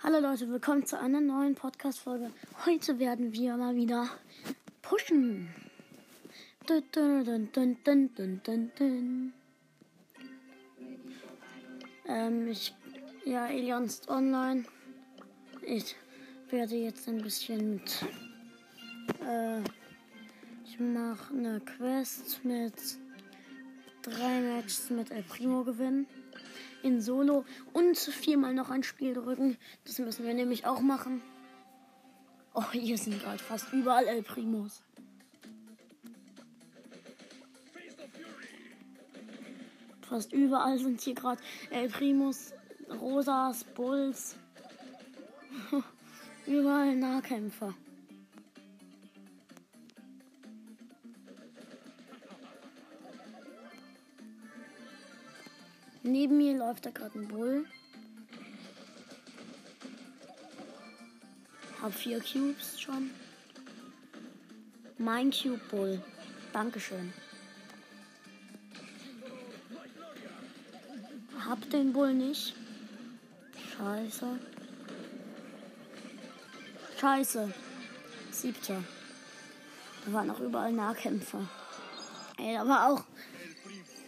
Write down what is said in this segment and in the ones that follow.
Hallo Leute, willkommen zu einer neuen Podcast-Folge. Heute werden wir mal wieder pushen. Dun, dun, dun. Ähm, ich, ja, Aliens Online. Ich werde jetzt ein bisschen mit, äh, ich mache eine Quest mit drei Matches mit El Primo gewinnen in Solo und viermal noch ein Spiel drücken. Das müssen wir nämlich auch machen. Oh, hier sind gerade fast überall El Primos. Fast überall sind hier gerade El Primos, Rosas, Bulls. überall Nahkämpfer. Neben mir läuft da gerade ein Bull. Hab vier Cubes schon. Mein Cube Bull. Dankeschön. Hab den Bull nicht. Scheiße. Scheiße. Siebter. Da waren auch überall Nahkämpfer. Ey, da war auch.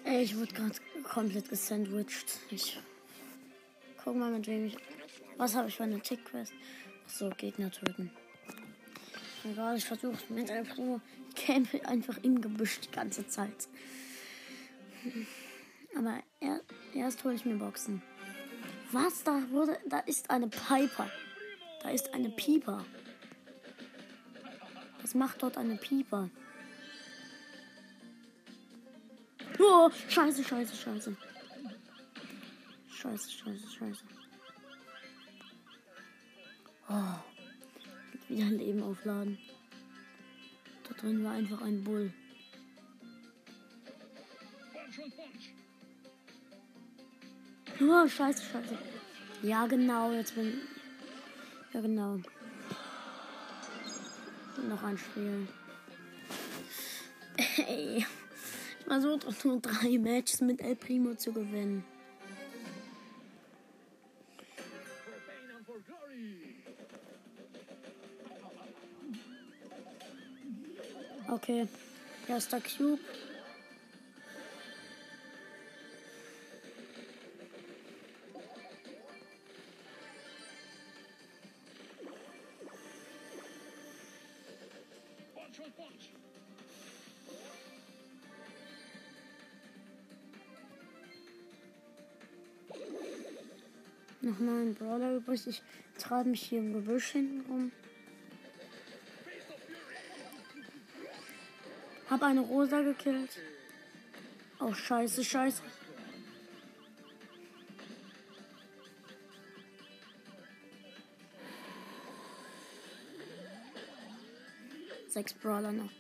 Ey, ich wurde gerade komplett gesandwiched. Ich guck mal, mit wem ich. Was habe ich für eine Tick-Quest? So, Gegner töten. Egal, ich versuche mit einfach nur. Ich campe einfach im Gebüsch die ganze Zeit. Aber er, erst hole ich mir Boxen. Was? Da wurde. Da ist eine Piper. Da ist eine Pieper. Was macht dort eine Pieper? Oh, scheiße, scheiße, scheiße. Scheiße, scheiße, scheiße. Oh. Wieder Leben aufladen. Da drin war einfach ein Bull. Oh, scheiße, scheiße. Ja, genau, jetzt bin Ja, genau. Noch ein Spiel. Ey auch nur drei Matches mit El Primo zu gewinnen. Okay, erster Cube. Nochmal ein Brawler übrig. Ich treibe mich hier im Gebüsch hinten rum. Hab eine Rosa gekillt. Oh, scheiße, scheiße. Sechs Brawler noch.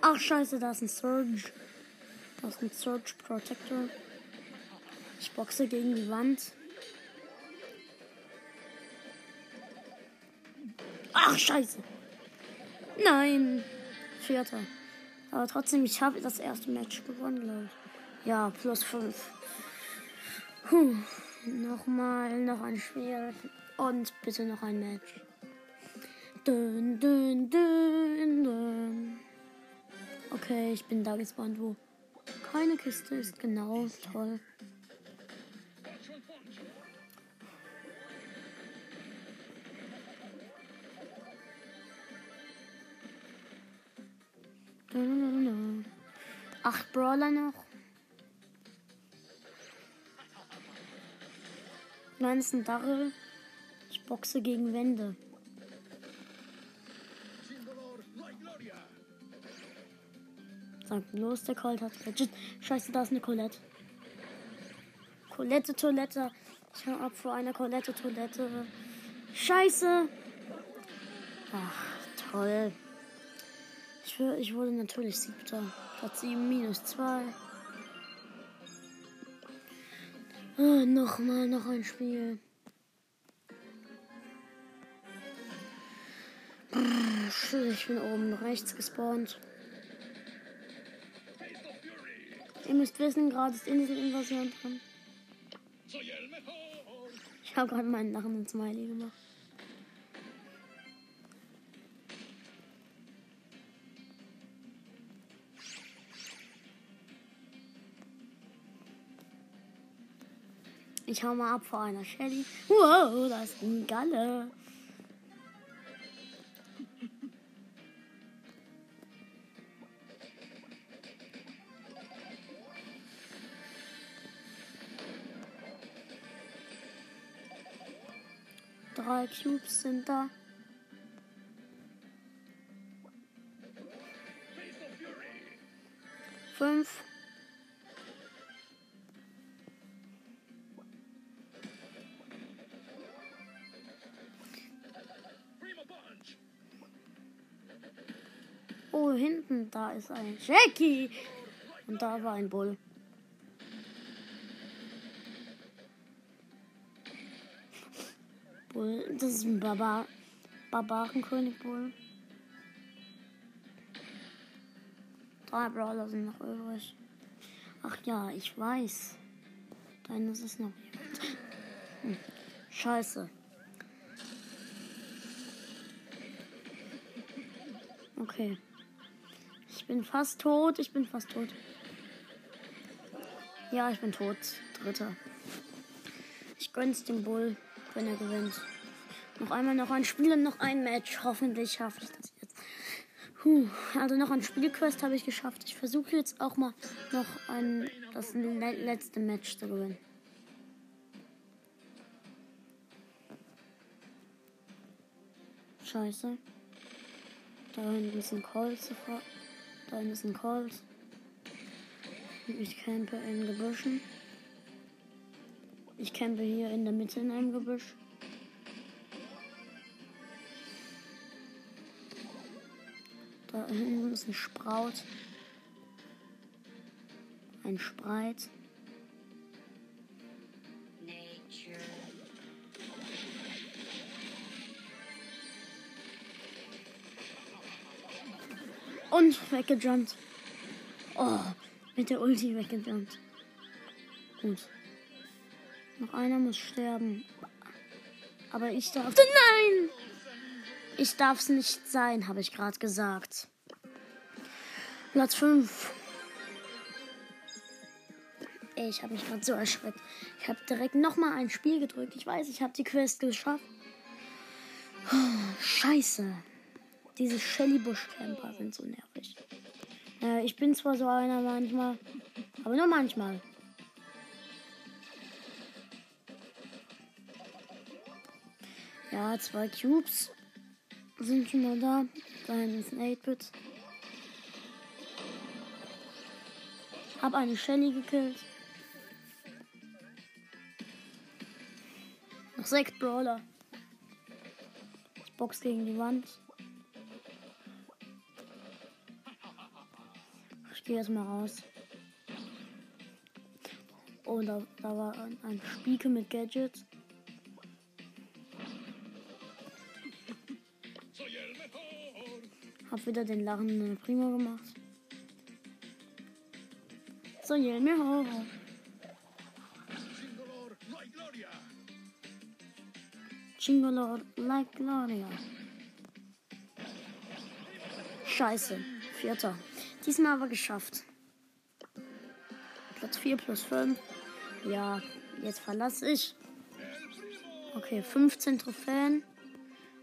Ach, scheiße, da ist ein Surge. Da ist ein Surge Protector. Ich boxe gegen die Wand. Ach, scheiße. Nein. Vierter. Aber trotzdem, ich habe das erste Match gewonnen, glaube ich. Ja, plus fünf. Puh. Nochmal, noch ein Spiel. Und bitte noch ein Match. Dün, dün, dün, dün. Okay, ich bin da gespawnt, wo keine Kiste ist. Genau, toll. Acht Brawler noch. Nein, ist ein Darrell. Ich boxe gegen Wände. Sagt los, der Colt hat legit. Scheiße, da ist eine Colette. Colette, Toilette. Ich hab ab vor einer Colette, Toilette. Scheiße. Ach, toll. Ich, ich wurde natürlich siebter. Platz 7 minus 2. Oh, Nochmal, noch ein Spiel. Ich bin oben rechts gespawnt. Ihr müsst wissen, gerade ist Inselinvasion dran. Ich habe gerade meinen lachenden Smiley gemacht. Ich hau mal ab vor einer Shelly. Wow, da ist ein Galle. Drei Cubes sind da. Fünf. Hinten, da ist ein Jackie. Und da war ein Bull. Bull, das ist ein Barbar Barbarenkönig Bull. Drei Brawler sind noch übrig. Ach ja, ich weiß. Dann ist es noch. Hm. Scheiße. Okay. Ich bin fast tot. Ich bin fast tot. Ja, ich bin tot. Dritter. Ich gönn's dem Bull, wenn er gewinnt. Noch einmal noch ein Spiel und noch ein Match. Hoffentlich schaffe ich das jetzt. Puh, also noch ein Spielquest habe ich geschafft. Ich versuche jetzt auch mal noch ein, das letzte Match zu gewinnen. Scheiße. Da hinten ist ein Colt. Da hinten ist ein Colt. Ich campe in Gebüschen. Ich campe hier in der Mitte in einem Gebüsch. Da hinten ist ein Spraut. Ein Spreit. Und weggejumpt. Oh, mit der Ulti weggejumpt. Gut. Noch einer muss sterben. Aber ich darf. Nein! Ich darf es nicht sein, habe ich gerade gesagt. Platz 5. Ey, ich habe mich gerade so erschreckt. Ich habe direkt nochmal ein Spiel gedrückt. Ich weiß, ich habe die Quest geschafft. Oh, scheiße. Diese Shelly Bush Camper sind so nervig. Äh, ich bin zwar so einer manchmal, aber nur manchmal. Ja, zwei Cubes sind schon mal da. Da ist ein 8-Bit. Hab eine Shelly gekillt. Noch sechs Brawler. Box gegen die Wand. Ich gehe erstmal raus. Oh, da, da war ein, ein Spieke mit Gadgets. Hab wieder den lachenden Primo gemacht. So, hier mir hoch. Chingolor like Gloria. Scheiße. Vierter. Diesmal aber geschafft. Platz 4 plus 5. Ja, jetzt verlasse ich. Okay, 15 Trophäen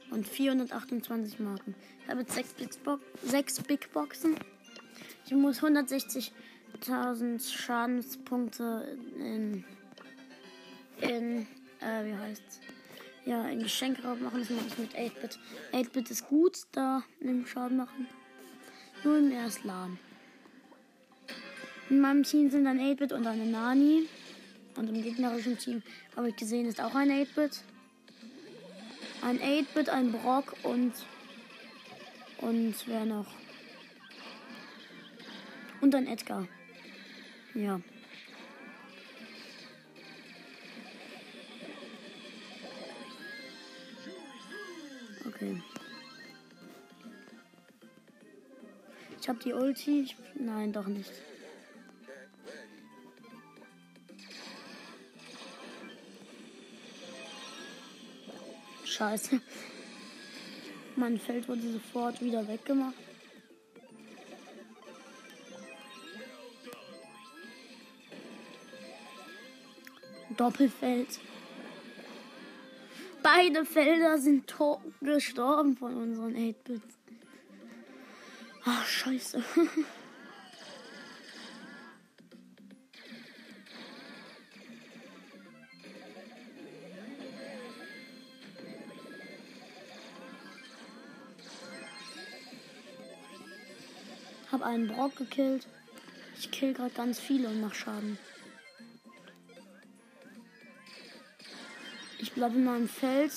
und 428 Marken. Ich habe jetzt 6 Big, Bo 6 Big Boxen. Ich muss 160.000 Schadenspunkte in, in äh, wie heißt's? Ja, in Geschenkraub machen. Das mache ich mit 8-Bit. 8-Bit ist gut, da im Schaden machen. Nur im Erstladen. In meinem Team sind ein 8-Bit und eine Nani. Und im gegnerischen Team habe ich gesehen, ist auch ein 8-Bit. Ein 8-Bit, ein Brock und. Und wer noch? Und ein Edgar. Ja. Okay. Ich hab die Ulti. Ich, nein, doch nicht. Scheiße. Mein Feld wurde sofort wieder weggemacht. Doppelfeld. Beide Felder sind gestorben von unseren 8-Bits. Ach, scheiße. Hab einen Brock gekillt. Ich kill gerade ganz viele und mach Schaden. Ich bleibe in meinem Feld.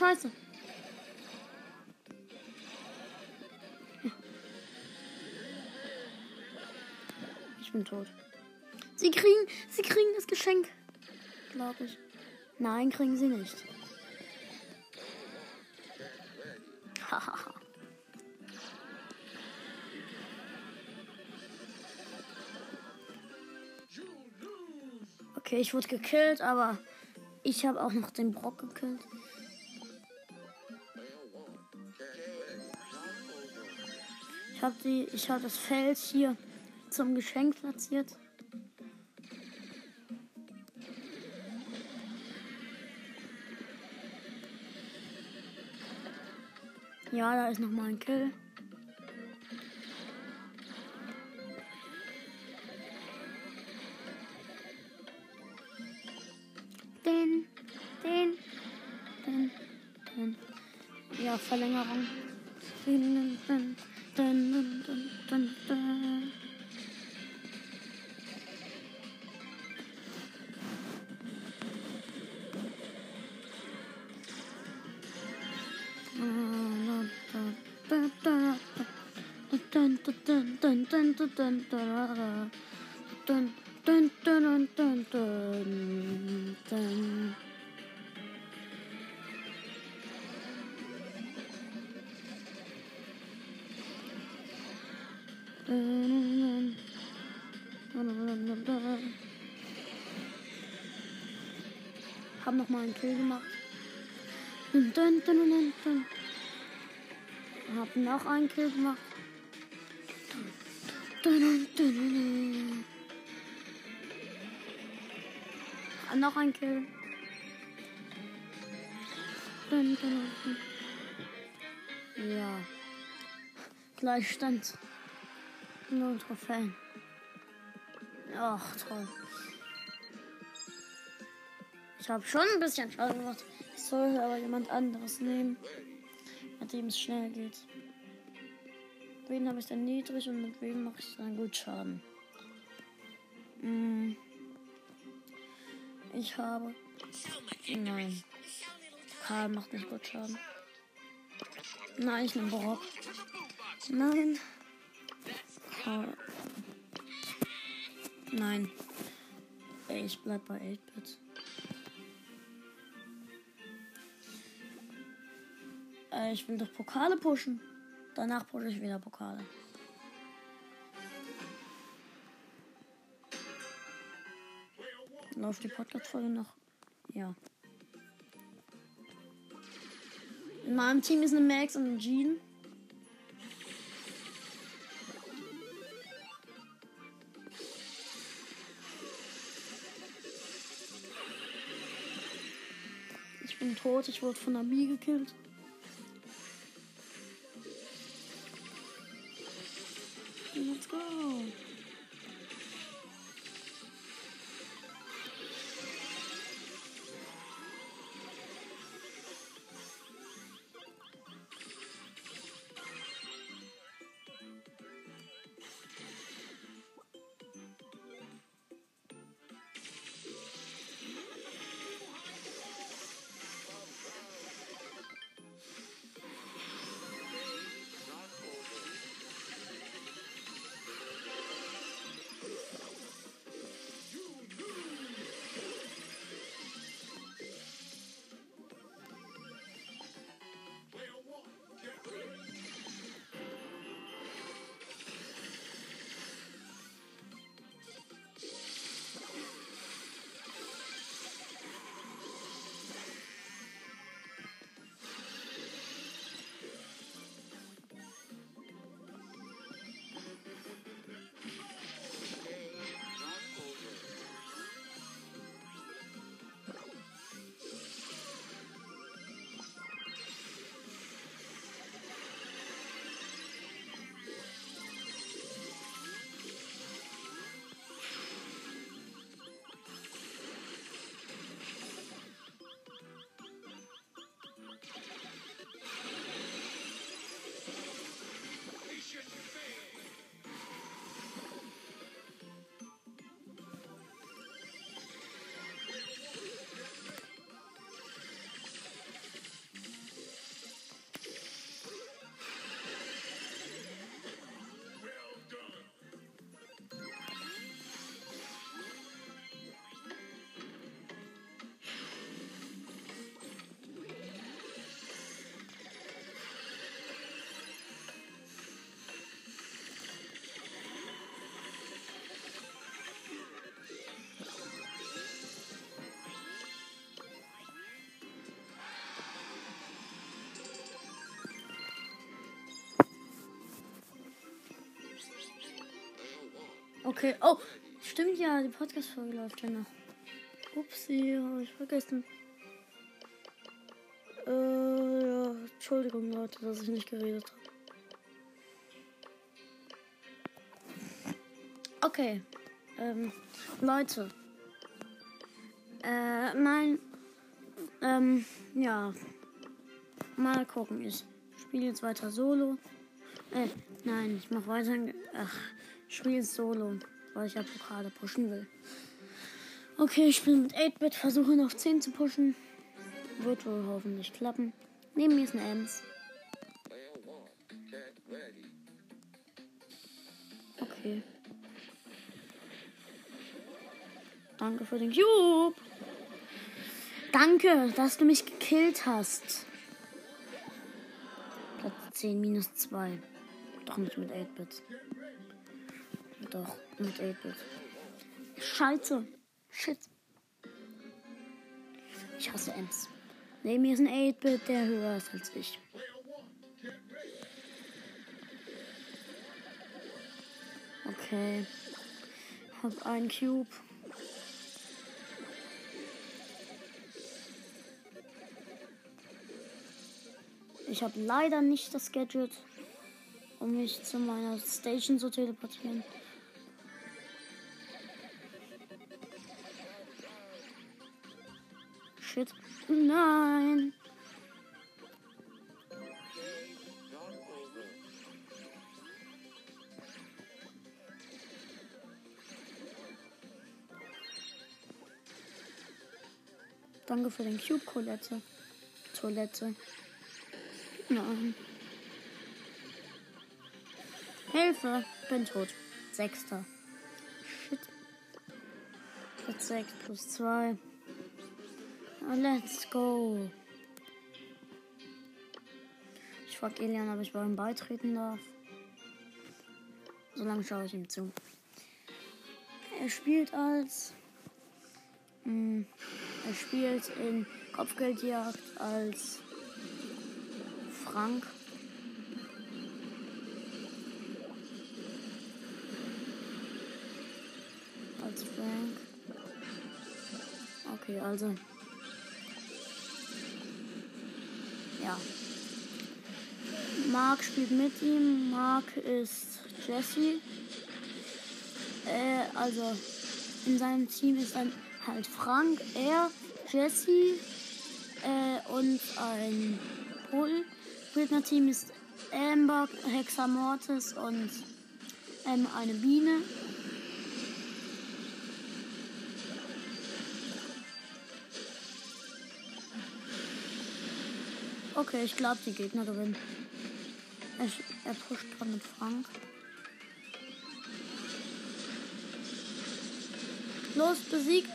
Scheiße. Ich bin tot. Sie kriegen, sie kriegen das Geschenk. Glaube ich. Nein, kriegen sie nicht. Okay, ich wurde gekillt, aber ich habe auch noch den Brock gekillt. Ich habe die, ich habe das Feld hier zum Geschenk platziert. Ja, da ist noch mal ein Kill. Den, den, den, den. Ja, Verlängerung. Hab noch mal einen Kill gemacht. Hab noch einen Kill gemacht. Dun, dun, dun. Hab noch einen Kill. Ja. Gleichstand. Null Trophäen. Ach, toll. Ich habe schon ein bisschen Schaden gemacht. Ich soll aber jemand anderes nehmen, mit dem es schnell geht. Wen habe ich dann niedrig und mit wem mache ich dann gut Schaden? Hm. Ich habe. Nein. Karl macht nicht gut Schaden. Nein, ich nehme Brock. Nein. Karl. Nein. Ich bleib bei 8-Bit. Äh, ich will doch Pokale pushen. Danach pushe ich wieder Pokale. Läuft die Podcast-Folge noch? Ja. In meinem Team ist eine Max und ein Jean. Ich bin tot, ich wurde von Ami gekillt. Okay. Oh, stimmt ja, die Podcast-Folge läuft ja noch. Upsi, habe ich vergessen. Äh, ja, Entschuldigung, Leute, dass ich nicht geredet habe. Okay. Ähm, Leute. Äh, mein. Ähm, ja. Mal gucken. Ich spiele jetzt weiter Solo. Äh, nein, ich mache weiter. Ach, ich spiele Solo, weil ich ja Pokale pushen will. Okay, ich spiele mit 8-Bit, versuche noch 10 zu pushen. Wird wohl hoffentlich klappen. Neben mir ist eine Ems. Okay. Danke für den Cube. Danke, dass du mich gekillt hast. Platz 10 minus 2. Doch nicht mit 8-Bit. Doch, mit 8-Bit. Scheiße. Shit. Ich hasse Ems. Neben mir ist ein 8-Bit, der höher ist als ich. Okay. Hab einen Cube. Ich habe leider nicht das Gadget, um mich zu meiner Station zu teleportieren. Shit. Nein. Danke für den Cube, Colette. Toilette. Nein. Hilfe, bin tot. Sechster. Shit. Platz 6 plus 2. Let's go. Ich frage Elian, ob ich bei ihm beitreten darf. Solange schaue ich ihm zu. Er spielt als. Mh, hm, er spielt in Kopfgeldjagd als Frank. Als Frank. Okay, also. Mark spielt mit ihm. Mark ist Jesse. Äh, also in seinem Team ist dann halt Frank, er, Jesse äh, und ein Pol. Gegnerteam ist Amber, Hexer Mortis und ähm, eine Biene. Okay, ich glaube, die Gegner gewinnen. Er, pusht dran mit Frank. Los, besiegt.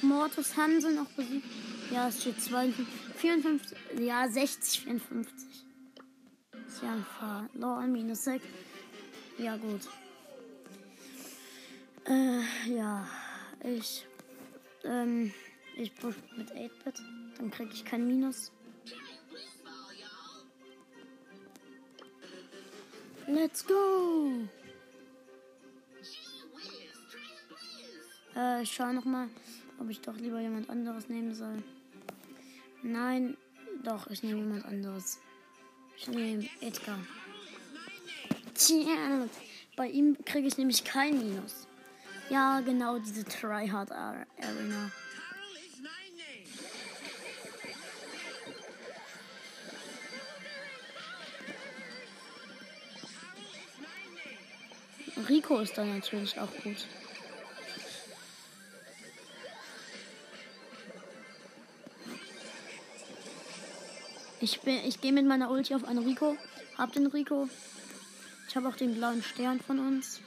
Mortis Hansen noch besiegt. Ja, es steht 52, 54, ja, 60, 54. Ist ja ein verloren, minus 6. Ja, gut. Äh, ja, ich, ähm, ich push mit 8-Bit. Dann kriege ich kein Minus. Let's go! Äh, ich schau noch mal, ob ich doch lieber jemand anderes nehmen soll. Nein, doch, ich nehme jemand anderes. Ich nehme Edgar. Tja, bei ihm kriege ich nämlich kein Minus. Ja, genau, diese Tryhard Arena. Rico ist da natürlich auch gut. Ich, ich gehe mit meiner Ulti auf einen Rico. Hab den Rico. Ich habe auch den blauen Stern von uns.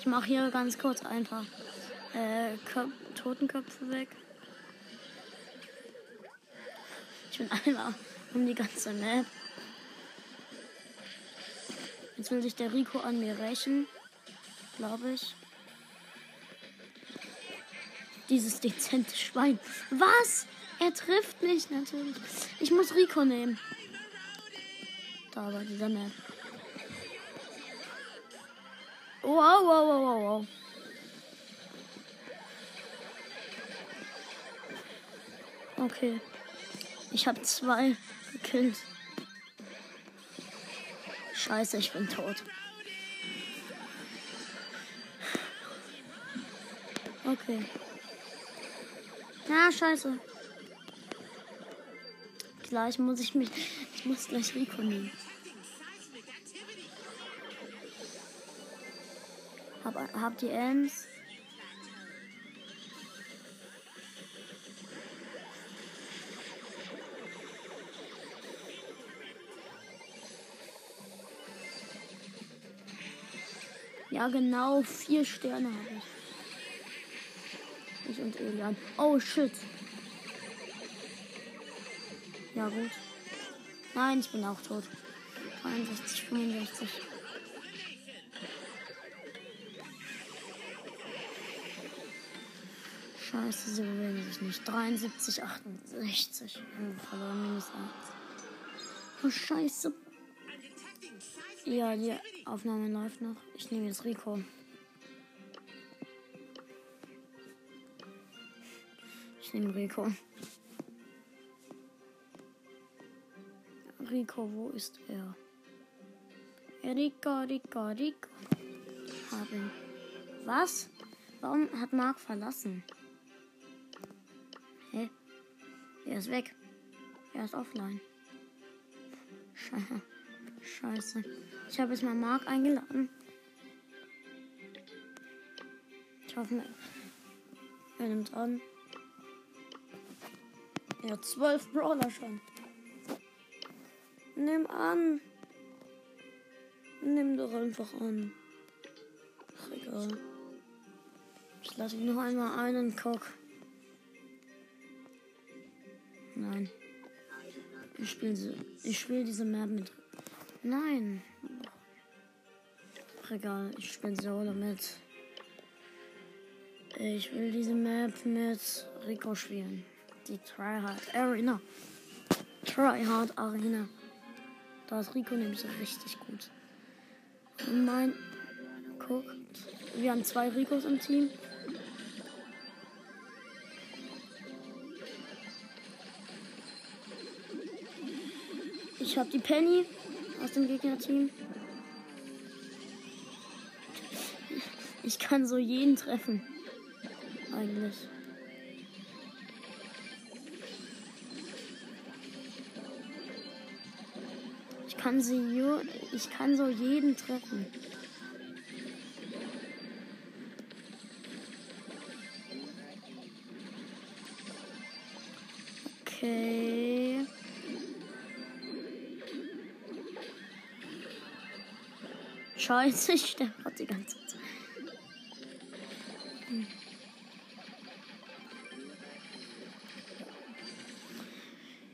Ich mache hier ganz kurz einfach äh, Totenköpfe weg. Ich bin einmal um die ganze Map. Jetzt will sich der Rico an mir rächen. Glaube ich. Dieses dezente Schwein. Was? Er trifft mich natürlich. Ich muss Rico nehmen. Da war dieser Map. Wow, wow, wow, wow, wow. Okay. Ich habe zwei gekillt. Scheiße, ich bin tot. Okay. Ja, scheiße. Gleich muss ich mich. Ich muss gleich Rico nehmen. Hab, hab die Ems. Genau. Vier Sterne habe ich. Ich und Elian. Oh, shit. Ja, gut. Nein, ich bin auch tot. 63, 65. Scheiße, sie bewegen sich nicht. 73, 68. Verloren minus 1. Oh, Scheiße. Ja, die Aufnahme läuft noch. Ich nehme jetzt Rico. Ich nehme Rico. Rico, wo ist er? Rico, Rico, Rico. Hab ihn. Was? Warum hat Mark verlassen? Hä? Er ist weg. Er ist offline. Scheiße. Scheiße. Ich habe jetzt mal Mark eingeladen. Ich hoffe, er nimmt an. Er hat zwölf Brawler schon. Nimm an. Nimm doch einfach an. Ach, egal. Ich lasse ihn noch einmal einen Cock. Nein. Ich spiele ich spiel diese Map mit. Nein. Egal, ich spiele Solo mit. Ich will diese Map mit Rico spielen. Die Tryhard Arena. Tryhard Arena. Da ist Rico nämlich richtig gut. Und mein. Guckt. Wir haben zwei Ricos im Team. Ich habe die Penny aus dem Gegnerteam. Ich kann so jeden treffen. Eigentlich. Ich kann sie ich kann so jeden treffen. Okay. Scheiße, ich sterbe gerade die ganze Zeit.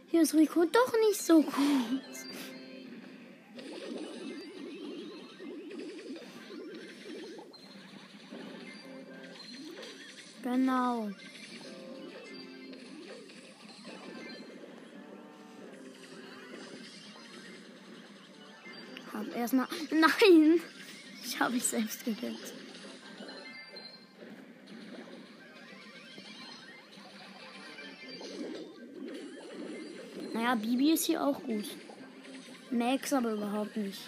Hier ist Rico doch nicht so gut. Genau. Erstmal. Nein! Ich habe mich selbst gekillt. Naja, Bibi ist hier auch gut. Max aber überhaupt nicht.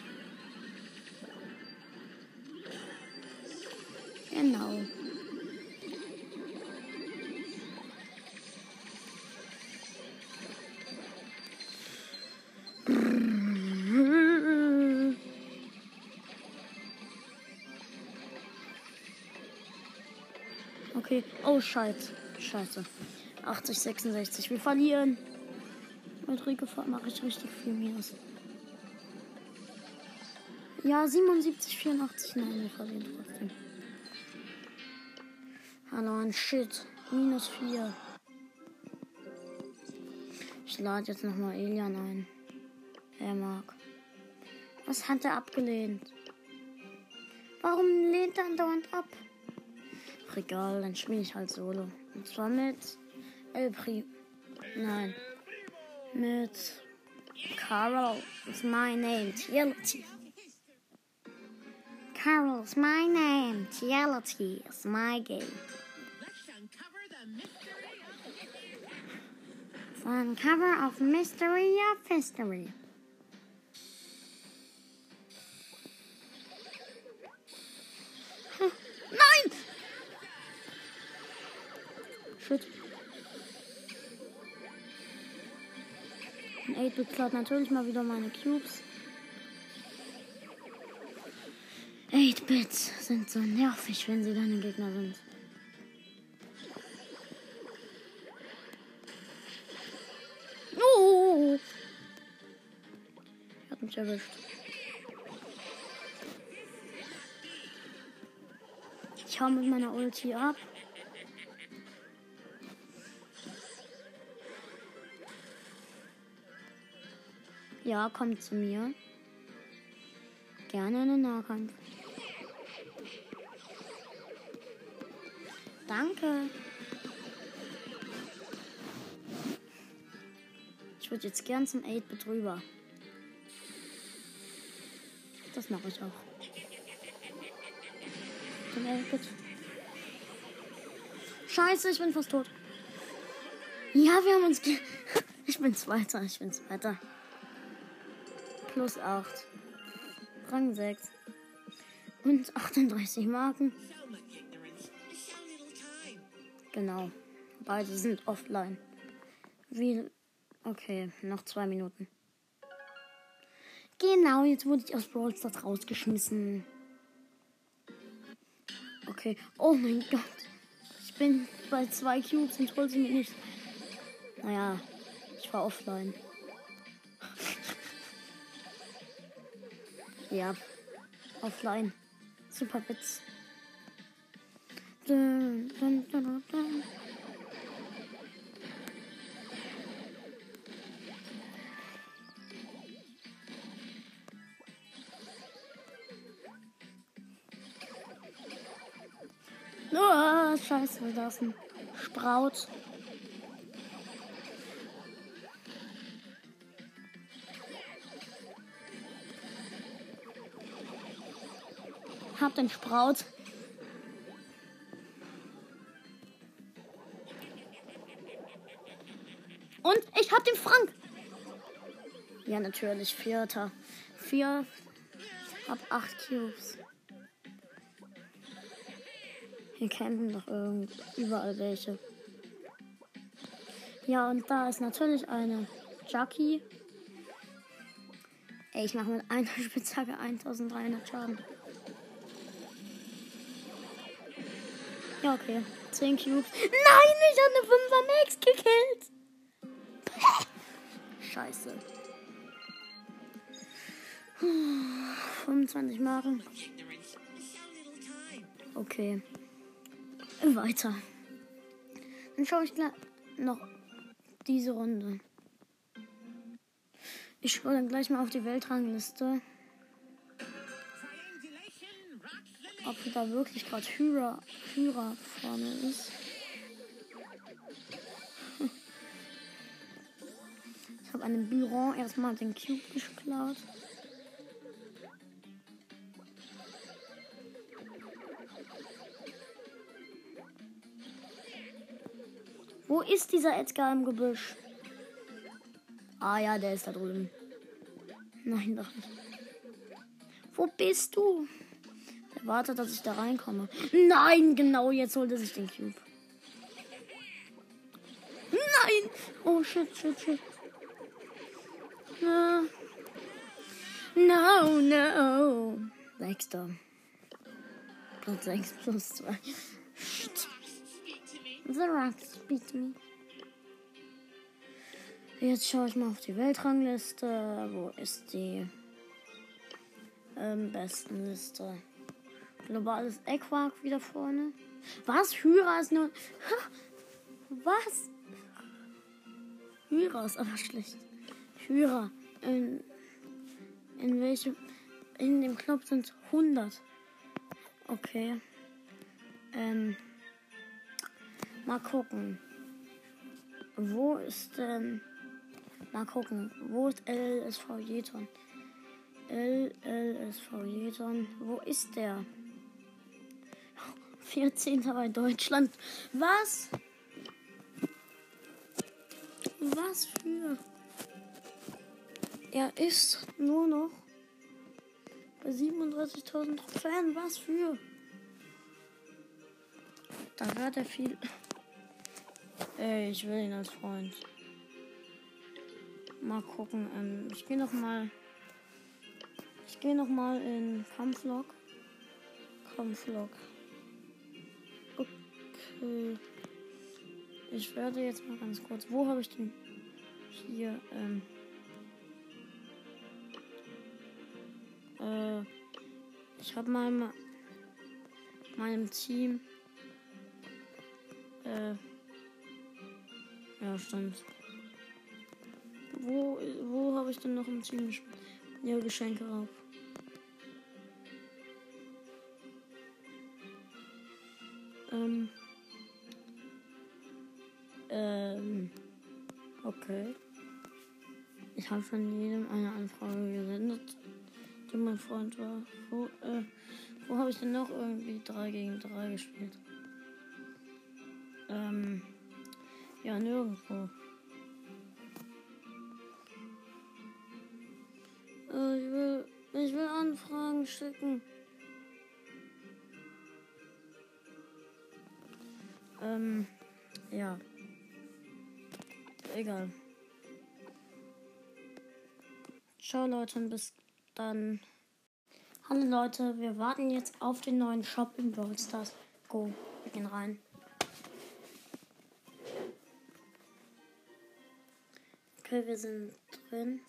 Scheiße. Scheiße. 80, 66. Wir verlieren. Mit Rico mache ich richtig viel Minus. Ja, 77, 84. Nein, wir verlieren trotzdem. Hallo, ein Shit. Minus 4. Ich lade jetzt nochmal Elian ein. Er mag. Was hat er abgelehnt? Warum lehnt er andauernd ab? Ach, egal, dann spiele ich halt solo. Und zwar mit El Pri. Nein. Mit Carol is my name. TLT. Carol is my name. Reality is my game. Let's uncover the mystery of Uncover of mystery of history. Shit. Ein 8-Bit klaut natürlich mal wieder meine Cubes. 8-Bits sind so nervig, wenn sie deine Gegner sind. Oh! Hat mich erwischt. Ich hau mit meiner Ulti ab. Ja, kommt zu mir. Gerne in den Nahkampf. Danke. Ich würde jetzt gern zum 8-Bit rüber. Das mache ich auch. Zum 8-Bit. Scheiße, ich bin fast tot. Ja, wir haben uns. Ich bin Zweiter, ich bin Zweiter. Plus 8. Rang 6. Und 38 Marken. Genau. Beide sind offline. Wie. Okay, noch zwei Minuten. Genau, jetzt wurde ich aus Brawl Stars rausgeschmissen. Okay. Oh mein Gott. Ich bin bei zwei Cubes und hol sie mir nicht. Naja, ich war offline. Ja, offline. Super Witz. Oh, scheiße, da ist ein Spraut. Hab den Spraut. Und ich hab den Frank. Ja, natürlich. Vierter. Vier. Hab acht Cubes. Hier campen doch überall welche. Ja, und da ist natürlich eine Jackie. Ey, ich mache mit einer Spitzhacke 1300 Schaden. Ja, okay. 10 Cubes. Nein, ich habe eine 5er Max gekillt. Scheiße. 25 Marken. Okay. Weiter. Dann schaue ich gleich noch diese Runde. Ich schaue dann gleich mal auf die Weltrangliste, ob da wirklich gerade Hyra, Hyra vorne ist. Ich habe einem Büro erstmal den Cube geklaut. Wo ist dieser Edgar im Gebüsch? Ah ja, der ist da drüben. Nein, doch nicht. Wo bist du? Der wartet, dass ich da reinkomme. Nein, genau, jetzt holt er sich den Cube. Nein! Oh, shit, shit, shit. No. No, no. Sechster. Platz 6 plus 2. Shit. speak to me. The Rocks beat me. Jetzt schaue ich mal auf die Weltrangliste. Wo ist die ähm, besten Liste? Globales Equark wieder vorne. Was? Hyra ist nur. Ha! Was? Hyra ist aber schlecht. Hyra. In, in welchem. In dem Club sind 100. Okay. Ähm. Mal gucken. Wo ist denn. Mal gucken. Wo ist LSV Jeton? LLSV Jedon. Wo ist der? 14. bei Deutschland. Was? Was für? Er ist nur noch bei 37.000 Trophäen. Was für? Da hat er viel. Ey, ich will ihn als Freund. Mal gucken. Ähm, ich gehe noch mal. Ich gehe noch mal in Kampflog. Kampflog. Okay. Ich werde jetzt mal ganz kurz. Wo habe ich denn hier? Ähm, äh, ich habe mal in meinem Team. Äh, ja, stimmt. Wo, wo habe ich denn noch im Team gespielt? Ja, Geschenke auf. Ähm. Ähm. Okay. Ich habe von jedem eine Anfrage gesendet, die mein Freund war. Wo, äh, wo habe ich denn noch irgendwie 3 gegen 3 gespielt? Ähm. Ja, nirgendwo. Äh, ich will, ich will Anfragen schicken. Ähm, ja. Egal. Ciao Leute und bis dann. Hallo Leute, wir warten jetzt auf den neuen Shop im Brawl Stars. Go, wir gehen rein. Okay, wir sind drin.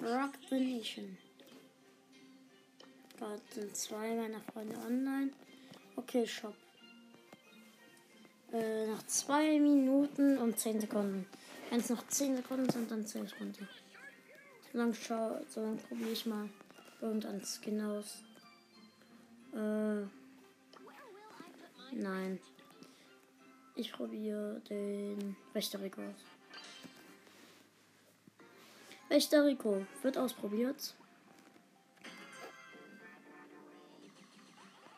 Rock the Nation. Gerade sind zwei meiner Freunde online. Okay, Shop. Äh, nach zwei Minuten und zehn Sekunden. Wenn es noch zehn Sekunden sind, dann zähle ich runter. So lange schau, so lange probiere ich mal irgendein Skin aus. Äh, nein. Ich probiere den Wächter-Rico aus. Wächter-Rico wird ausprobiert.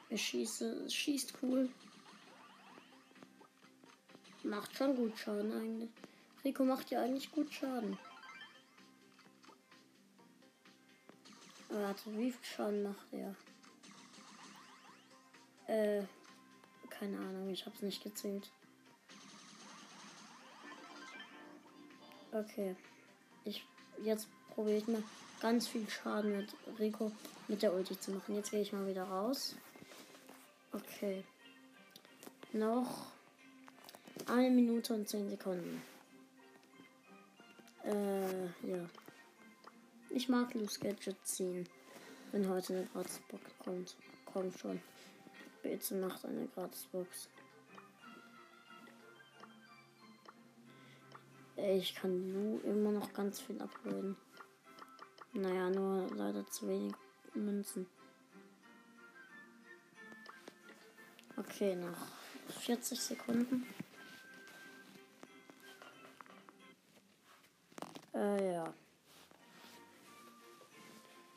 Er schießt, schießt cool. Macht schon gut Schaden eigentlich. Rico macht ja eigentlich gut Schaden. Warte, wie viel Schaden macht er? Äh, keine Ahnung, ich hab's nicht gezählt. Okay. Ich jetzt probiere ich mal ganz viel Schaden mit Rico mit der Ulti zu machen. Jetzt gehe ich mal wieder raus. Okay. Noch eine Minute und zehn Sekunden. Äh, ja. Ich mag Loose Gadget ziehen. Wenn heute eine Gratisbox kommt. Kommt schon. Bitte macht eine Gratisbox. Ich kann Lu immer noch ganz viel upgraden. Naja, nur leider zu wenig Münzen. Okay, nach 40 Sekunden. Äh, ja.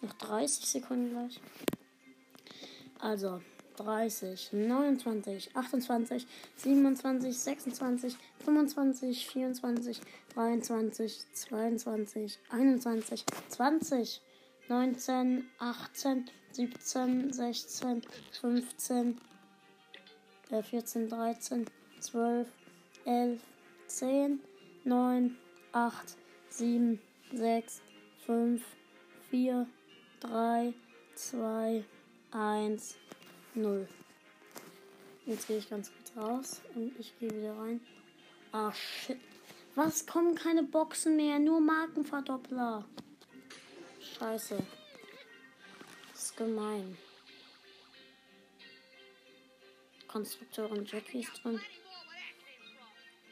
Noch 30 Sekunden gleich. Also, 30, 29, 28, 27, 26, 25, 24, 23, 22, 21, 20, 19, 18, 17, 16, 15, äh, 14, 13, 12, 11, 10, 9, 8, 7, 6, 5, 4, 3, 2, 1, 0. Jetzt gehe ich ganz kurz raus und ich gehe wieder rein. Ah, shit. Was? Kommen keine Boxen mehr, nur Markenverdoppler. Scheiße. Das ist gemein. Konstrukteurin Jackie ist drin.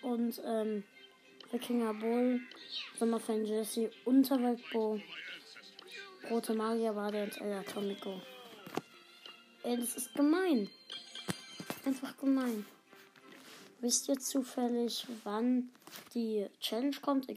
Und, ähm, Wikinger Bull, Sommerfan Jesse, Unterweltbo, Rote Magier Bade und El Atomico. Ey, das ist gemein. Einfach gemein. Wisst ihr zufällig, wann die Challenge kommt?